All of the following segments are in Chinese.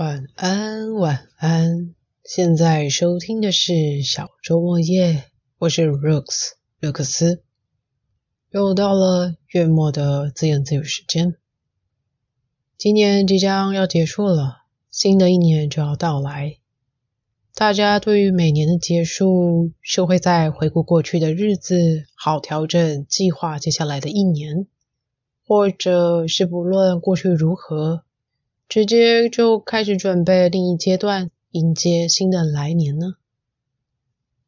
晚安，晚安。现在收听的是小周末夜，我是 Rooks 热克斯。又到了月末的自言自语时间。今年即将要结束了，新的一年就要到来。大家对于每年的结束，是会在回顾过去的日子，好调整计划接下来的一年，或者是不论过去如何。直接就开始准备另一阶段，迎接新的来年呢？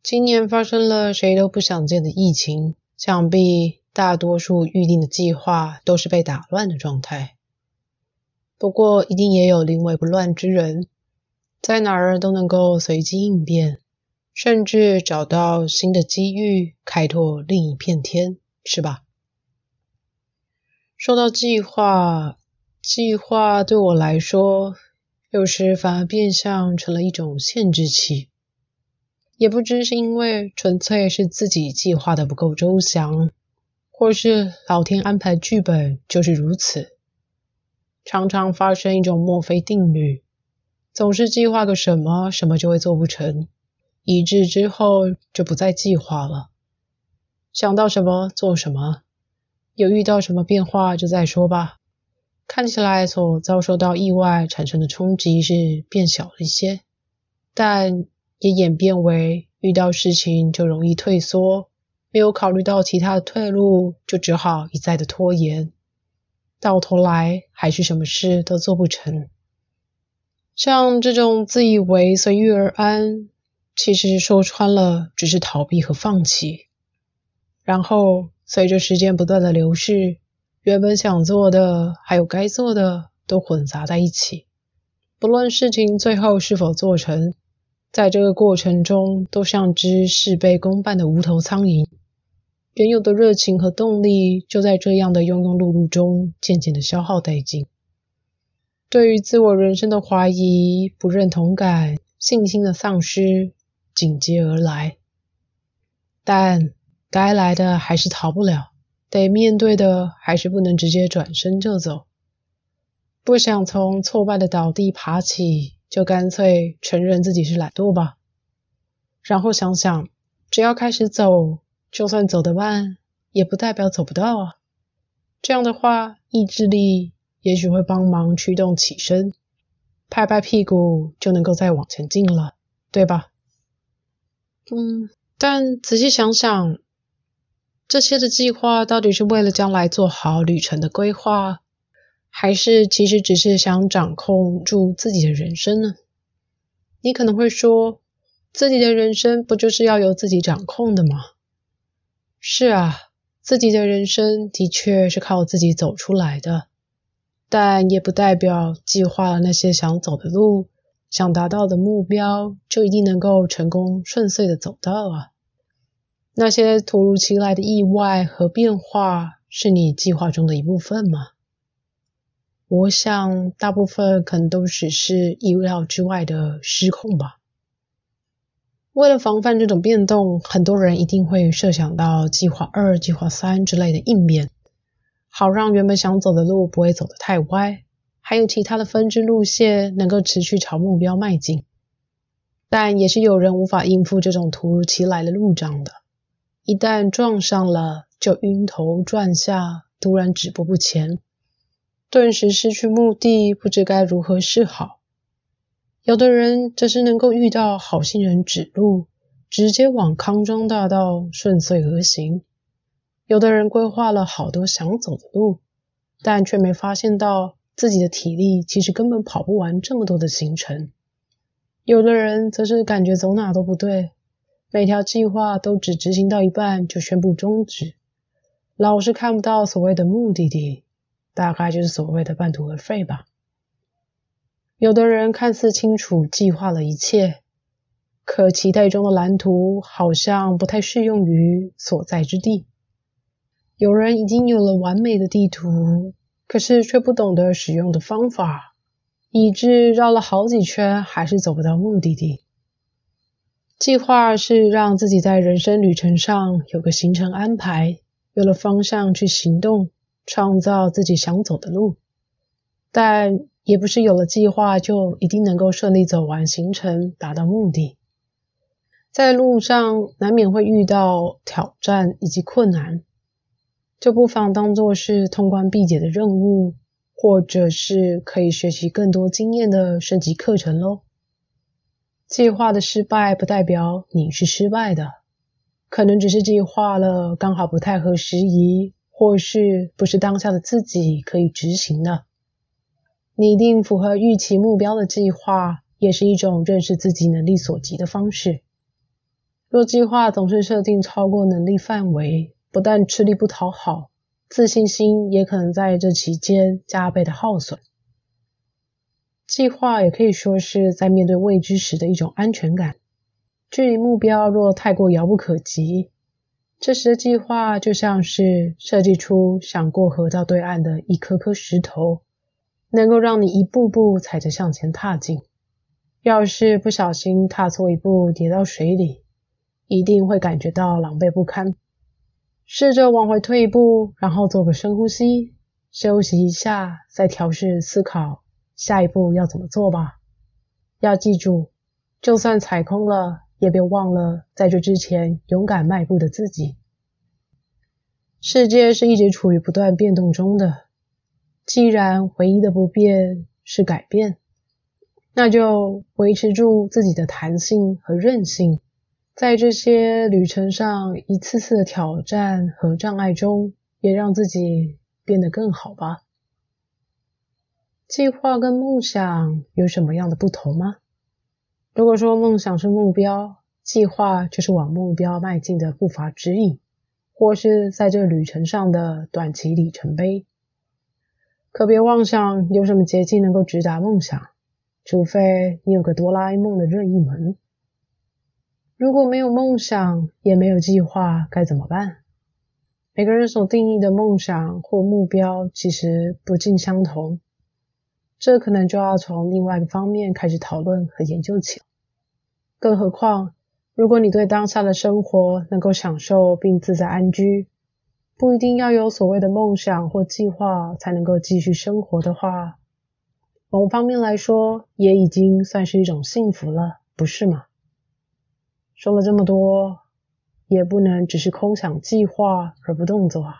今年发生了谁都不想见的疫情，想必大多数预定的计划都是被打乱的状态。不过，一定也有临危不乱之人，在哪儿都能够随机应变，甚至找到新的机遇，开拓另一片天，是吧？说到计划。计划对我来说，有时反而变相成了一种限制器。也不知是因为纯粹是自己计划的不够周详，或是老天安排剧本就是如此。常常发生一种墨菲定律，总是计划个什么，什么就会做不成，以致之后就不再计划了。想到什么做什么，有遇到什么变化就再说吧。看起来所遭受到意外产生的冲击是变小了一些，但也演变为遇到事情就容易退缩，没有考虑到其他的退路，就只好一再的拖延，到头来还是什么事都做不成。像这种自以为随遇而安，其实说穿了只是逃避和放弃，然后随着时间不断的流逝。原本想做的，还有该做的，都混杂在一起。不论事情最后是否做成，在这个过程中，都像只事倍功半的无头苍蝇。原有的热情和动力，就在这样的庸庸碌碌中，渐渐的消耗殆尽。对于自我人生的怀疑、不认同感、信心的丧失，紧接而来。但该来的还是逃不了。得面对的还是不能直接转身就走，不想从挫败的倒地爬起，就干脆承认自己是懒惰吧。然后想想，只要开始走，就算走得慢，也不代表走不到啊。这样的话，意志力也许会帮忙驱动起身，拍拍屁股就能够再往前进了，对吧？嗯，但仔细想想。这些的计划到底是为了将来做好旅程的规划，还是其实只是想掌控住自己的人生呢？你可能会说，自己的人生不就是要由自己掌控的吗？是啊，自己的人生的确是靠自己走出来的，但也不代表计划了那些想走的路、想达到的目标，就一定能够成功顺遂的走到啊。那些突如其来的意外和变化是你计划中的一部分吗？我想大部分可能都只是意料之外的失控吧。为了防范这种变动，很多人一定会设想到计划二、计划三之类的应变，好让原本想走的路不会走得太歪，还有其他的分支路线能够持续朝目标迈进。但也是有人无法应付这种突如其来的路障的。一旦撞上了，就晕头转向，突然止步不前，顿时失去目的，不知该如何是好。有的人则是能够遇到好心人指路，直接往康庄大道顺遂而行。有的人规划了好多想走的路，但却没发现到自己的体力其实根本跑不完这么多的行程。有的人则是感觉走哪都不对。每条计划都只执行到一半就宣布终止，老是看不到所谓的目的地，大概就是所谓的半途而废吧。有的人看似清楚计划了一切，可期待中的蓝图好像不太适用于所在之地。有人已经有了完美的地图，可是却不懂得使用的方法，以致绕了好几圈还是走不到目的地。计划是让自己在人生旅程上有个行程安排，有了方向去行动，创造自己想走的路。但也不是有了计划就一定能够顺利走完行程，达到目的。在路上难免会遇到挑战以及困难，就不妨当做是通关必解的任务，或者是可以学习更多经验的升级课程喽。计划的失败不代表你是失败的，可能只是计划了刚好不太合时宜，或是不是当下的自己可以执行的。拟定符合预期目标的计划，也是一种认识自己能力所及的方式。若计划总是设定超过能力范围，不但吃力不讨好，自信心也可能在这期间加倍的耗损。计划也可以说是在面对未知时的一种安全感。距离目标若太过遥不可及，这时的计划就像是设计出想过河到对岸的一颗颗石头。能够让你一步步踩着向前踏进。要是不小心踏错一步，跌到水里，一定会感觉到狼狈不堪。试着往回退一步，然后做个深呼吸，休息一下，再调试思考下一步要怎么做吧。要记住，就算踩空了，也别忘了在这之前勇敢迈步的自己。世界是一直处于不断变动中的。既然唯一的不变是改变，那就维持住自己的弹性和韧性，在这些旅程上一次次的挑战和障碍中，也让自己变得更好吧。计划跟梦想有什么样的不同吗？如果说梦想是目标，计划就是往目标迈进的步伐指引，或是在这旅程上的短期里程碑。可别妄想有什么捷径能够直达梦想，除非你有个哆啦 A 梦的任意门。如果没有梦想，也没有计划，该怎么办？每个人所定义的梦想或目标其实不尽相同，这可能就要从另外一个方面开始讨论和研究起。更何况，如果你对当下的生活能够享受并自在安居，不一定要有所谓的梦想或计划才能够继续生活的话，某方面来说，也已经算是一种幸福了，不是吗？说了这么多，也不能只是空想计划而不动作啊。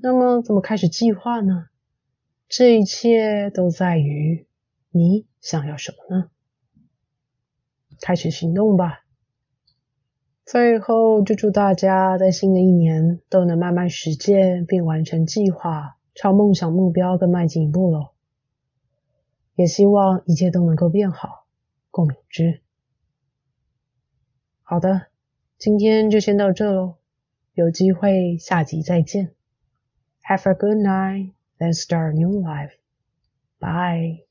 那么，怎么开始计划呢？这一切都在于你想要什么呢？开始行动吧。最后，就祝大家在新的一年都能慢慢实践并完成计划，朝梦想目标更迈进一步喽！也希望一切都能够变好，共勉之。好的，今天就先到这喽，有机会下集再见。Have a good night, then start a new life. Bye.